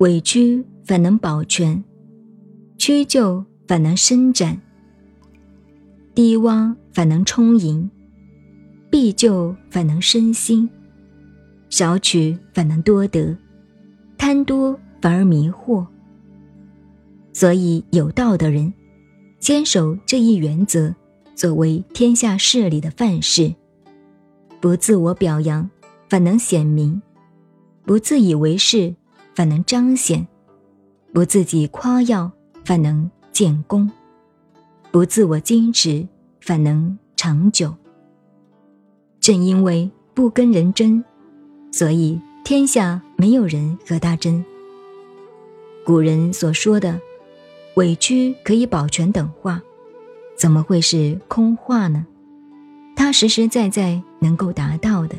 委屈反能保全，屈就反能伸展，低洼反能充盈，必就反能身心，少取反能多得，贪多反而迷惑。所以有道的人，坚守这一原则，作为天下事理的范式。不自我表扬，反能显明；不自以为是，反能彰显；不自己夸耀，反能建功；不自我矜持，反能长久。正因为不跟人争，所以天下没有人和他争。古人所说的“委屈可以保全”等话，怎么会是空话呢？他实实在在能够达到的。